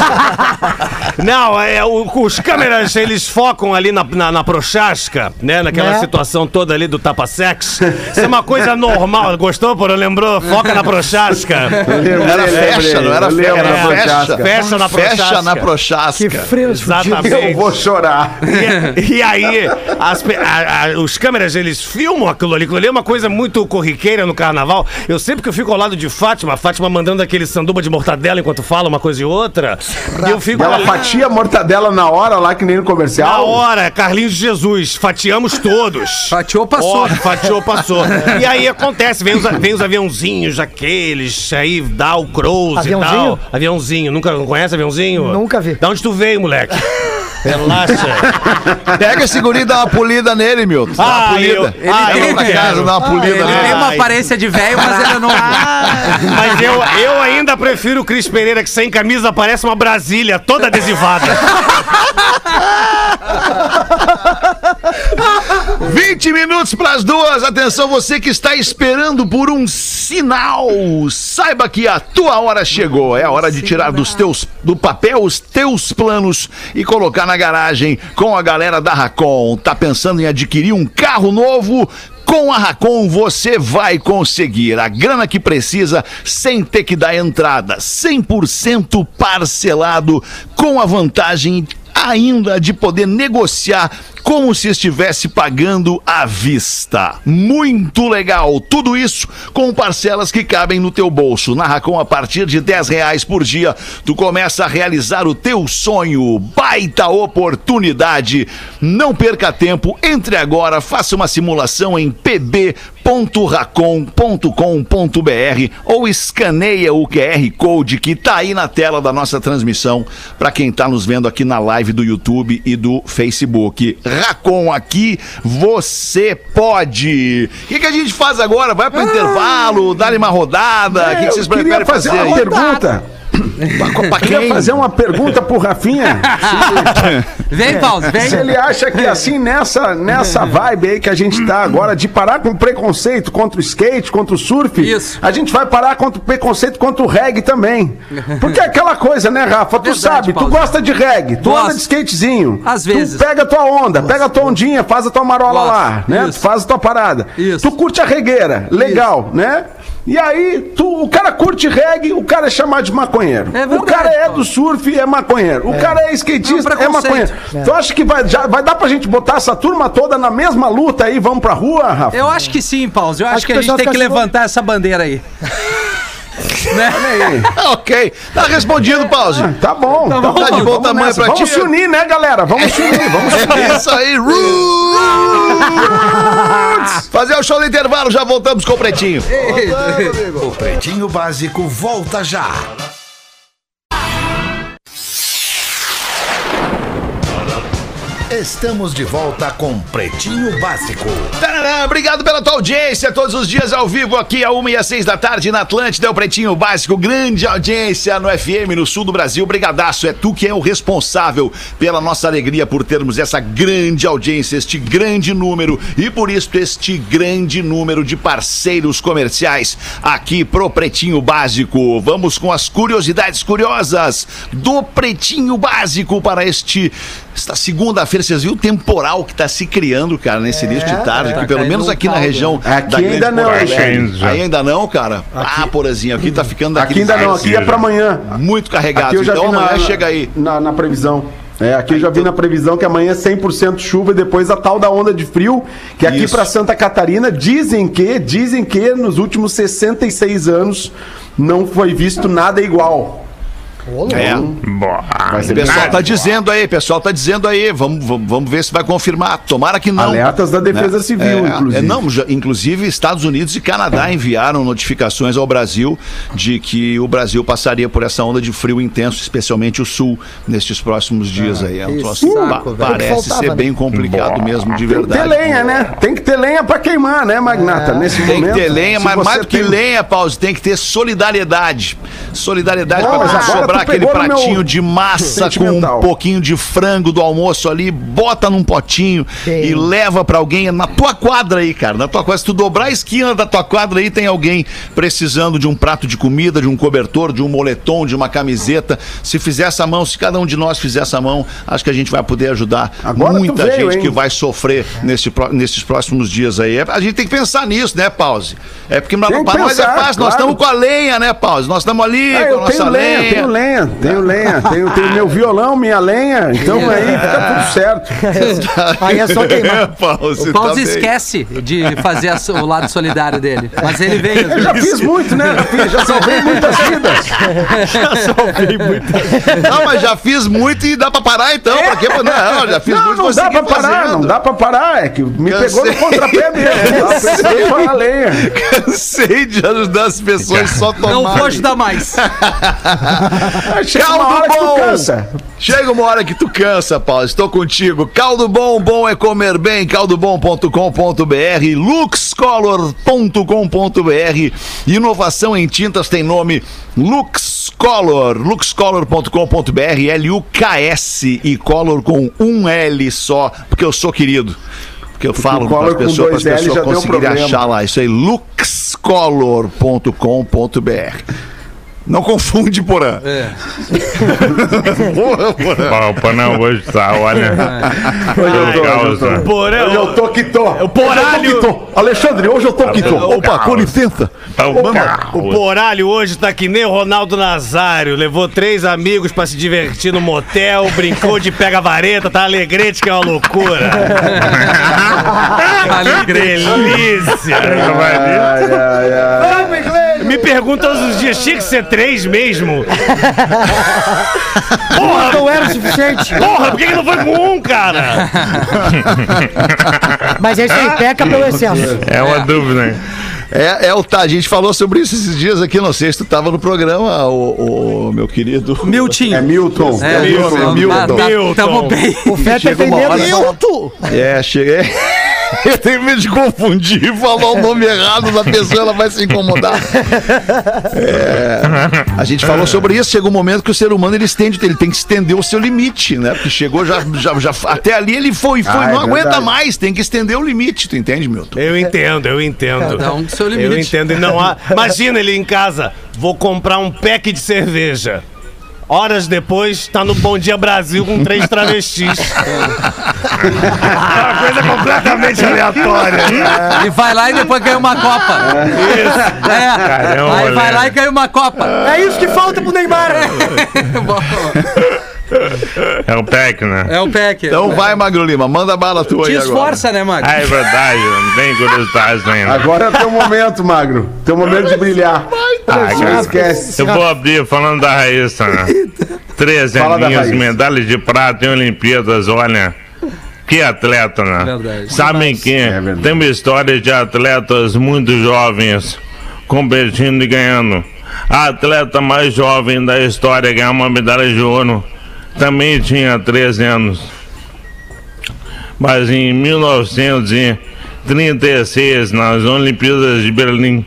Não, é, o- os câmeras, eles focam ali na, na, na prochasca, né? Naquela Né? situação toda ali do tapa-sex. Isso é uma coisa normal. Gostou, por Lembrou? Foca na prochasca. Era fecha, não era fecha, era Prochasca. Fecha na Fecha prochasca. na prochasca. Que frio, fudido. Exatamente. Eu vou chorar. E, e aí, as a- a- os câmeras, eles filmam aquilo ali. Aquilo ali é uma coisa muito corriqueira no carnaval. Eu sempre que eu fico ao lado de Fátima, a Fátima mandando aquele sanduba de mortadela enquanto fala uma coisa e outra, e eu fico Ela ali- fatia a mortadela na hora lá, que nem no Na comercial. hora, Carlinhos de Jesus, fatiamos todos. Fatiou, passou. Ó, fatiou, passou. E aí acontece, vem os, vem os aviãozinhos aqueles, aí dá o Crows e tal. Aviãozinho, nunca não conhece aviãozinho? Nunca vi. Da onde tu veio, moleque? Relaxa. Pega esse guri e dá uma polida nele, Milton. Dá uma Ah, polida. eu- Ele ah, tem- pra casa, dá uma polida Ele nele. tem uma aparência de velho, mas ele é novo. Mas eu, eu ainda prefiro o Cris Pereira, que sem camisa parece uma Brasília, toda adesivada. 20 minutos para as duas. Atenção, você que está esperando por um sinal. Saiba que a tua hora chegou. É a hora de tirar dos teus, do papel os teus planos e colocar na garagem com a galera da Racon. Tá pensando em adquirir um carro novo? Com a Racon você vai conseguir a grana que precisa sem ter que dar entrada, 100% parcelado, com a vantagem ainda de poder negociar como se estivesse pagando à vista. Muito legal! Tudo isso com parcelas que cabem no teu bolso. Na Racon, a partir de 10 reais por dia, tu começa a realizar o teu sonho. Baita oportunidade! Não perca tempo, entre agora, faça uma simulação em pb.racon.com.br ou escaneia o QR Code que tá aí na tela da nossa transmissão para quem tá nos vendo aqui na live do YouTube e do Facebook. Racon aqui, você pode. O que, que a gente faz agora? Vai pro intervalo, dá-lhe uma rodada? O que, que vocês preferem fazer fazer? uma pergunta. Pra, Queria fazer uma pergunta pro Rafinha. Vem, Pause, vem. Se ele acha que assim, nessa, nessa vibe aí que a gente tá agora, de parar com preconceito contra o skate, contra o surf, Isso. a gente vai parar contra o preconceito contra o reggae também. Porque é aquela coisa, né, Rafa? Tu Verdade, sabe, tu Paulo. gosta de reggae, tu anda Gosto. de skatezinho. Às tu vezes. pega a tua onda, pega a tua ondinha, faz a tua marola Gosto. lá, né? Isso. Tu faz a tua parada. Isso. Tu curte a regueira, legal, né? E aí, tu, o cara curte reggae, o cara é chamado de maconheiro. É o verdade, cara é Paulo. do surf, é maconheiro. O cara é skatista, É um é maconheiro. Tu acha que vai, já, vai dar pra gente botar essa turma toda na mesma luta aí, vamos pra rua, Rafa? Eu acho que sim, Pause. Eu acho, Acho que que a o gente tem que levantar essa bandeira aí. né? ok. Tá respondido, pause. Tá bom, tá, bom. Tá de bom vamos tamanho nessa. pra Vamos ti. se unir, né, galera? Vamos se unir, vamos se unir. É isso aí, Roots! Fazer o show do intervalo, já voltamos com o Pretinho. O Pretinho Básico volta já. Estamos de volta com Pretinho Básico. Tarará, obrigado pela tua audiência, todos os dias ao vivo aqui, a 1 e às 6 da tarde na Atlântida, é o Pretinho Básico, grande audiência no FM, no sul do Brasil, brigadaço, é tu que é o responsável pela nossa alegria por termos essa grande audiência, este grande número e por isso este grande número de parceiros comerciais aqui pro Pretinho Básico. Vamos com as curiosidades curiosas do Pretinho Básico para este esta segunda-feira. Vocês viram o temporal que está se criando, cara, nesse início de tarde, tá que pelo menos aqui na caldo. região Aqui da ainda Grande não, Porto. Aí ainda não, cara. Ah, porazinho, aqui tá ficando Aqui ainda não, aqui é pra amanhã. muito carregado. Aqui eu já Então vi na, amanhã na- chega aí. Na, na previsão. É, aqui eu já vi na previsão que amanhã é 100% chuva e depois a tal da onda de frio, que aqui pra Santa Catarina dizem que, dizem que nos últimos 66 anos não foi visto nada igual. É. Vai O ser pessoal verdade. tá dizendo aí, pessoal tá dizendo aí. Vamos, vamos, vamos ver se vai confirmar. Tomara que não. Alertas da Defesa Né? Civil, É, inclusive. é, não, já- inclusive Estados Unidos e Canadá enviaram notificações ao Brasil de que o Brasil passaria por essa onda de frio intenso, especialmente o sul, nestes próximos dias aí. É um que troço- saco, pa- velho. parece faltava, ser né? bem complicado mesmo, de Tem que ter verdade. lenha, né? Tem que ter lenha pra queimar, né, Magnata? Nesse Tem que momento. ter lenha, mas mais do que tem- lenha, Pause, tem que ter solidariedade. Solidariedade pra não agora sobrar tu aquele no meu pratinho de massa com um pouquinho de frango do almoço ali, bota num potinho Sim. e leva pra alguém na tua quadra aí, cara. Na tua quadra, se tu dobrar a esquina da tua quadra aí, tem alguém precisando de um prato de comida, de um cobertor, de um moletom, de uma camiseta. Se fizer essa mão, se cada um de nós fizer essa mão, acho que a gente vai poder ajudar Agora muita veio, gente hein? que vai sofrer nesse, pró- nesses próximos dias aí. É, A gente tem que pensar nisso, né, Pause? É porque pra nós é fácil, nós claro. estamos com a lenha, né, Pause? Nós estamos ali É, com a nossa lenha, tenho lenha, tenho lenha, tenho, tenho meu violão, minha lenha, então aí fica tudo certo. Aí é só queimar. Pause, O tá Pause bem. esquece de fazer a o lado solidário dele. Mas ele vem. Eu já fiz muito, né, Rafinha? Já salvei muitas vidas. Não, mas já fiz muito e dá pra parar então. Pra quê? Não, já fiz Não, muito não dá pra parar, fazendo. não dá pra parar. É que me Cansei. pegou no contrapé mesmo. Precisando parar a lenha. Cansei de ajudar as pessoas só tomar. Não vou ajudar mais. Caldo hora que tu bom. cansa. Chega uma hora que tu cansa, Paulo. Estou contigo. Caldo Bom, bom é comer bem. Caldobom.com.br, luxcolor.com.br. Inovação em tintas tem nome Lux Color. luxcolor.com.br, L-U-K-S e color com um L só, porque eu sou querido. Porque eu falo para as pessoas, para as pessoas conseguirem achar lá. Isso aí, luxcolor.com.br. Não confunde, Porã. É. Porra, Porã. O Panão hoje tá, olha. Hoje eu tô, Legal, hoje eu tô. Zé. Porã, Hoje eu tô que tô. O poralho- Hoje eu tô que tô. Alexandre, hoje eu tô que tô. Opa, com licença. Tá o Poralho hoje tá que nem o Ronaldo Nazário. Levou três amigos pra se divertir no motel, brincou de pega-vareta, tá alegrete que é uma loucura. que delícia! Ai, ai, ai. Me todos os dias, tinha que ser três mesmo? Porra, Não era o suficiente. porra, por que, que não foi com um, cara? Mas é isso aí, peca pelo excesso. É uma dúvida, hein? É, é o tá, a gente falou sobre isso esses dias aqui, não sei se tu tava no programa, o, o meu querido. Miltinho. É Milton. É, Milton, Milton. Milton. Tá, tá, Milton. tamo bem. O tem uma medo. hora- Milton! É, cheguei. Ele tem medo de confundir e falar o nome errado da pessoa, ela vai se incomodar. É, a gente falou sobre isso, chega um momento que o ser humano ele estende, ele tem que estender o seu limite, né? Porque chegou já, já, já até ali ele foi, foi, Ah, é não aguenta verdade. mais, tem que estender o limite, tu entende, Milton? Eu entendo, eu entendo. Cada um com seu Eu limite. entendo. E não há. Imagina ele em casa, vou comprar um pack de cerveja. Horas depois, tá no Bom Dia Brasil com três travestis. Uma coisa completamente aleatória. E vai lá e depois ganha uma Copa. Isso. É. Caramba, Aí vai né? lá e ganha uma Copa. É isso que falta pro Neymar. É o PEC, né? É o Peck. Então vai, Magro Lima, manda a bala tua Te aí agora. esforça, né, Mago? Ah, é verdade, não tem curiosidade ainda. Agora é teu momento, Magro. Teu momento de brilhar. Ah, cara. esquece. Eu vou abrir falando da Raíssa, né? Três aninhos, Raíssa. medalha de prata em Olimpíadas, olha. Que atleta, né? Verdade. Sabem que É verdade. tem uma história de atletas muito jovens competindo e ganhando. A atleta mais jovem da história ganhar uma medalha de ouro também tinha 13 anos. Mas em 1936, nas Olimpíadas de Berlim,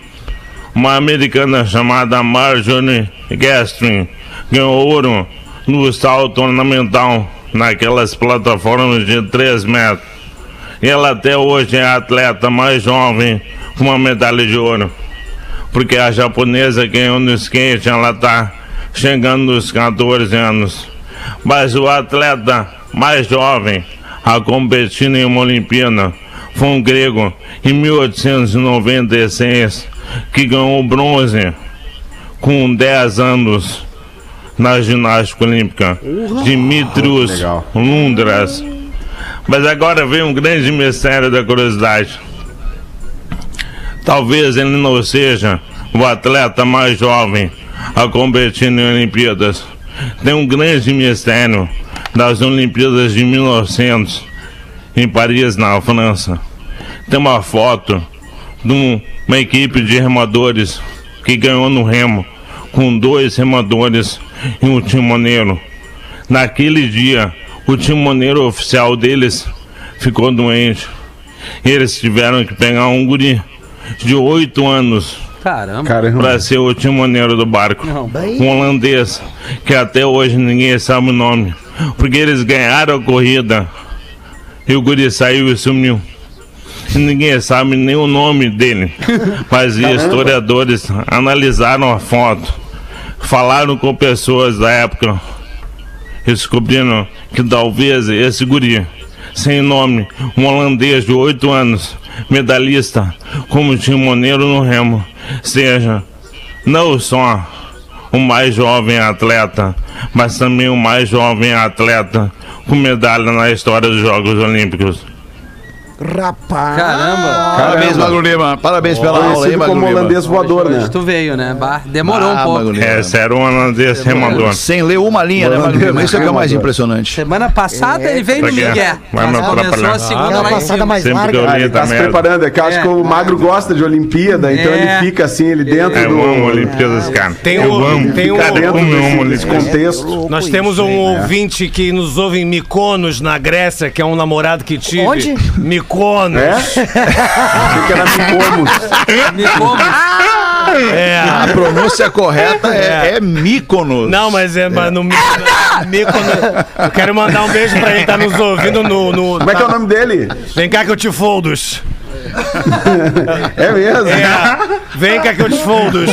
uma americana chamada Marjorie Gastrin ganhou ouro no salto ornamental naquelas plataformas de 3 metros. Ela até hoje é a atleta mais jovem com uma medalha de ouro. Porque a japonesa ganhou no skate, ela tá chegando nos 14 anos. Mas o atleta mais jovem a competir em uma Olimpíada foi um grego em 1896 que ganhou bronze com 10 anos na ginástica olímpica. Dimitrios legal. Lundras. Mas agora vem um grande mistério da curiosidade. Talvez ele não seja o atleta mais jovem a competir em Olimpíadas. Tem um grande mistério das Olimpíadas de 1900 em Paris, na França. Tem uma foto de um- uma equipe de remadores que ganhou no remo com dois remadores e um timoneiro. Naquele dia, o timoneiro oficial deles ficou doente. Eles tiveram que pegar um guri de oito anos Caramba. Caramba. para ser o timoneiro do barco. Um holandês, que até hoje ninguém sabe o nome. Porque eles ganharam a corrida e o guri saiu e sumiu. Ninguém sabe nem o nome dele. Mas historiadores analisaram a foto, falaram com pessoas da época e descobriram que talvez esse guri, sem nome, um holandês de 8 anos, medalhista, como timoneiro no remo, seja não só o mais jovem atleta, mas também o mais jovem atleta com medalha na história dos Jogos Olímpicos. Rapaz. Caramba. Parabéns, Magro Lima. Parabéns pela aula aí, Conhecido Magro como Lima. holandês voador, Hoje né? tu veio, né? Bah, demorou Ah, um pouco. Lima. Esse era um holandês remador. Sem ler uma linha, né, Magro Lima? Isso é que é o mais impressionante. Semana passada ele veio no quê? Miguel. Mas me começou a segunda passada mais larga. Ah, ele tá se preparando, é que eu acho É. que o Magro gosta de Olimpíada, então É. ele fica assim, ele dentro É, eu do. amo Olimpíadas, cara. Tem eu um- amo. tem um- Cara, dentro desse, contexto. Nós temos um ouvinte que nos ouve em Mykonos, na Grécia, que é um namorado que tive. Onde? Mykonos. É? Achei que era Micomos. Me come. É. A pronúncia correta é, é Míconos. Não, mas é, mas no. Mykonos- Eu quero mandar um beijo pra ele que tá nos ouvindo no. no- Como é que é o nome dele? Vem cá que eu te foldos. É mesmo? É. Vem cá que eu te foldos.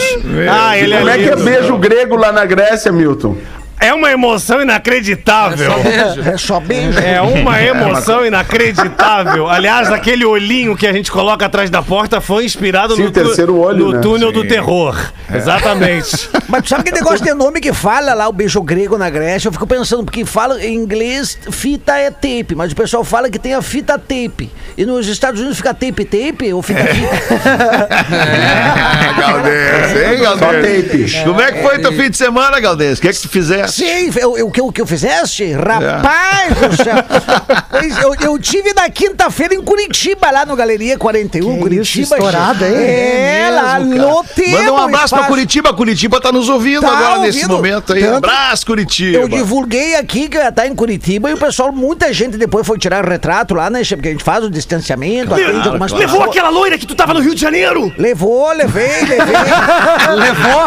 Ah, ele é Como é que é beijo grego lá na Grécia, Milton? É uma emoção inacreditável. Beijo. É só beijo. É uma emoção inacreditável. Aliás, aquele olhinho que a gente coloca atrás da porta foi inspirado Sim, no, terceiro olho, no né? túnel do terror. Exatamente. Mas tu sabe que negócio de nome que fala lá, o beijo grego na Grécia? Eu fico pensando, porque fala em inglês, fita é tape, mas o pessoal fala que tem a fita tape. E nos Estados Unidos fica tape tape ou fita fita? Ah, Galdês, hein, Só Galdês? tape. Como é que foi teu fim de semana, Galdês? O que é que tu fizeste? Fizeste? Sim, eu- eu- o que, o que eu fizeste? Rapaz do céu. Eu, eu tive na quinta-feira em Curitiba, lá no Galeria 41, Que Curitiba. isso, estourado, hein? É, É lá lotei. Manda um abraço pra. Curitiba. Curitiba tá nos ouvindo Tá agora nesse ouvindo. momento aí. Tanto- Abraço, Curitiba. Eu divulguei aqui que eu ia estar em Curitiba e o pessoal, muita gente depois foi tirar o retrato lá, né? Porque a gente faz o distanciamento, atende algumas Levou pessoas. aquela loira que tu tava no Rio de Janeiro? Levou, levei, levei. Levou?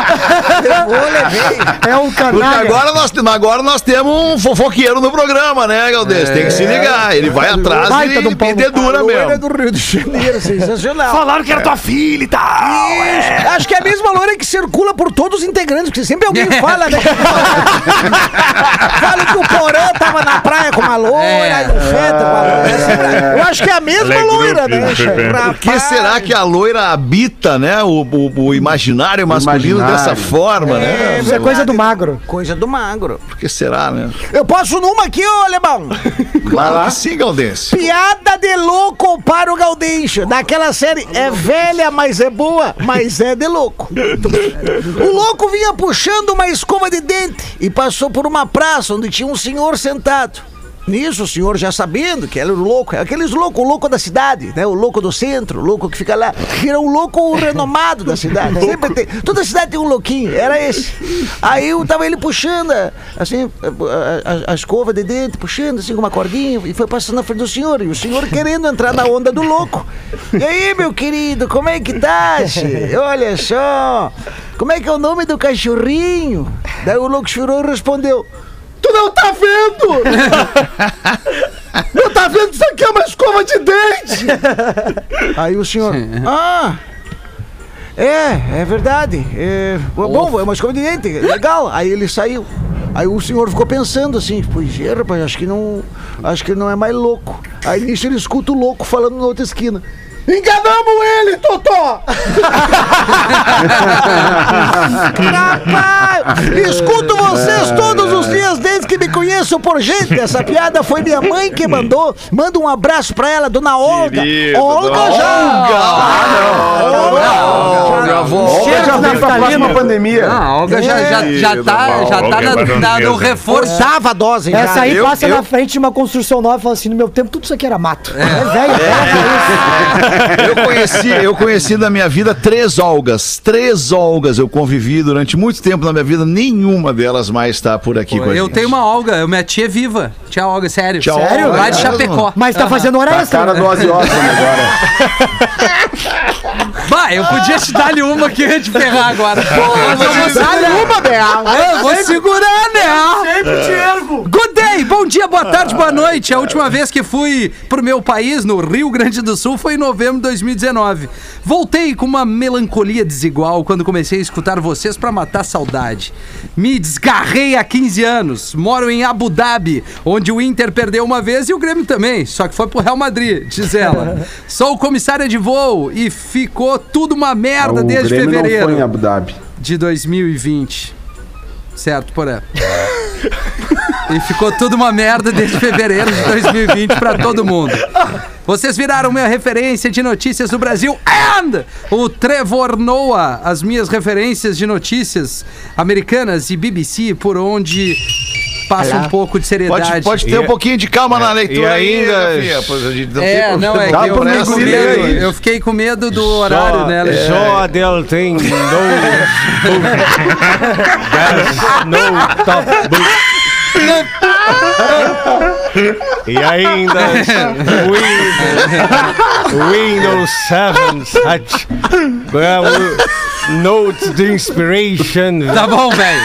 levou, levei. É um Porque canalha. Agora nós, agora nós temos um fofoqueiro no programa, né, Galdês? Tem que se ligar. Ele vai atrás e de um pau no pender dura A loira mesmo. do Rio de Janeiro, sensacional. Falaram que era tua filha e tal. Isso. Acho que é a mesma loira que circula por todos os integrantes, porque sempre alguém fala, né? fala que o Porã tava na praia com uma loira, É. o Feta com a loira. É Eu acho que é a mesma é loira, né? Por que será que a loira habita, né, o, o- o imaginário masculino Imaginário. dessa forma, né? Isso é coisa do magro. Coisa do magro. Por que será, né? Eu posso numa aqui, ô Alemão? Claro que sim, Galdês. Piada de louco para o Gaudêncio. Daquela série é velha, mas é boa, mas é de louco. O louco vinha puxando uma escova de dente e passou por uma praça onde tinha um senhor sentado. Nisso, o senhor já sabendo que era o louco, aqueles louco, o louco da cidade, né? O louco do centro, o louco que fica lá, que era o louco renomado da cidade. Sempre tem, toda cidade tem um louquinho, era esse. Aí eu tava ele puxando, assim, a, a- a escova de dente, puxando assim com uma cordinha, e foi passando na frente do senhor, e o senhor querendo entrar na onda do louco. E aí, meu querido, como é que tá? che? Olha só, como é que é o nome do cachorrinho? Daí o louco chorou e respondeu. Tu não tá vendo? Não tá vendo? Isso aqui é uma escova de dente! Aí o senhor. Ah! É, é verdade. É, bom, é uma escova de dente. Legal. Aí ele saiu. Aí o senhor ficou pensando assim, pois é, rapaz, acho que não. Acho que ele não é mais louco. Aí nisso ele escuta o louco falando na outra esquina. Enganamos ele, Totó! Rapaz, escuto vocês todos os dias desde que me conheço por gente. Essa piada foi minha mãe que mandou. Manda um abraço pra ela, dona Olga. Querido, Olga dona já! Olga já vem pra próxima pandemia. Não, Olga já, já, já tá, já tá na, na- no reforço. Oitava dose já. Essa aí eu- passa eu- na frente de uma construção nova e fala assim: no meu tempo tudo isso aqui era mato. É, velho, Eu conheci, eu conheci na minha vida três Olgas. Três Olgas eu convivi durante muito tempo na minha vida. Nenhuma delas mais está por aqui com a Eu gente. tenho uma Olga, minha tia é viva. Tia Olga, sério. Tia Sério? Olga, Lá de? Chapecó. Mas tá fazendo hora extra. cara né? do Ozzy Osbourne agora. Bah, eu podia te dar-lhe uma que eu ia te ferrar agora. Pô, eu vou uma, Bel. Eu vou segurar, né? Sempre te ervo. Good day, bom dia, boa tarde, boa noite. A última vez que fui pro meu país, no Rio Grande do Sul, foi em novembro de 2019. Voltei com uma melancolia desigual quando comecei a escutar vocês pra matar a saudade. Me desgarrei há 15 anos. Moro em Abu Dhabi, onde o Inter perdeu uma vez e o Grêmio também, só que foi pro Real Madrid, diz ela. Sou comissária de voo e ficou tudo uma merda o desde Grêmio não fevereiro foi em Abu Dhabi. de 2020. Certo, porém. e ficou tudo uma merda desde fevereiro de 2020 pra todo mundo. Vocês viraram minha referência de notícias do Brasil and o Trevor Noah, as minhas referências de notícias americanas e BBC, por onde passa um pouco de seriedade. Pode, pode ter um pouquinho de calma na leitura e ainda- aí, Rafinha, pois a gente não É, não, é Dá que eu pra fiquei, medo, aí. eu fiquei com medo do horário, né, Alexandre? Só dela tem no. There's no top book. E ainda Windows, Windows 7 such well, notes de inspiration, Tá bom, velho.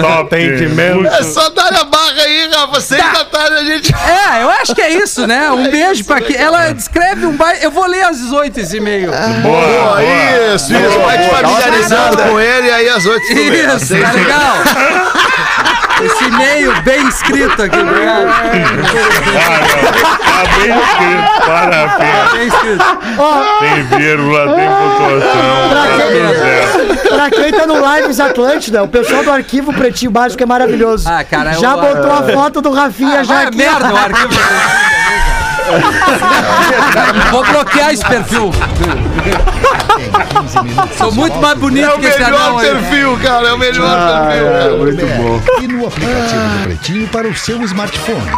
Top. atendimento. É só dar a barra aí, Rafa. Seis da tarde a gente. É, eu acho que é isso, né? Um beijo pra que ela descreve um bairro. Eu vou ler às 18 e meio. Boa, boa. Isso, isso. Vai te familiarizando com ele e aí. Às Isso, seis tá legal? Esse e-mail bem escrito aqui, obrigado. Tá bem escrito, parabéns. Bem escrito. Tem vírgula, tem pontuação. Pra Tá quem- tudo certo. Pra quem tá no Lives Atlântida, o pessoal do arquivo Pretinho Básico é maravilhoso. Ah, cara, eu- Já botou a foto do Rafinha já Vai a aqui. merda o arquivo. Vou bloquear esse perfil. Sou muito mais bonito É o que esse melhor anão aí. perfil, cara. É o melhor perfil, cara. muito bom. E no aplicativo do Pretinho para o seu smartphone.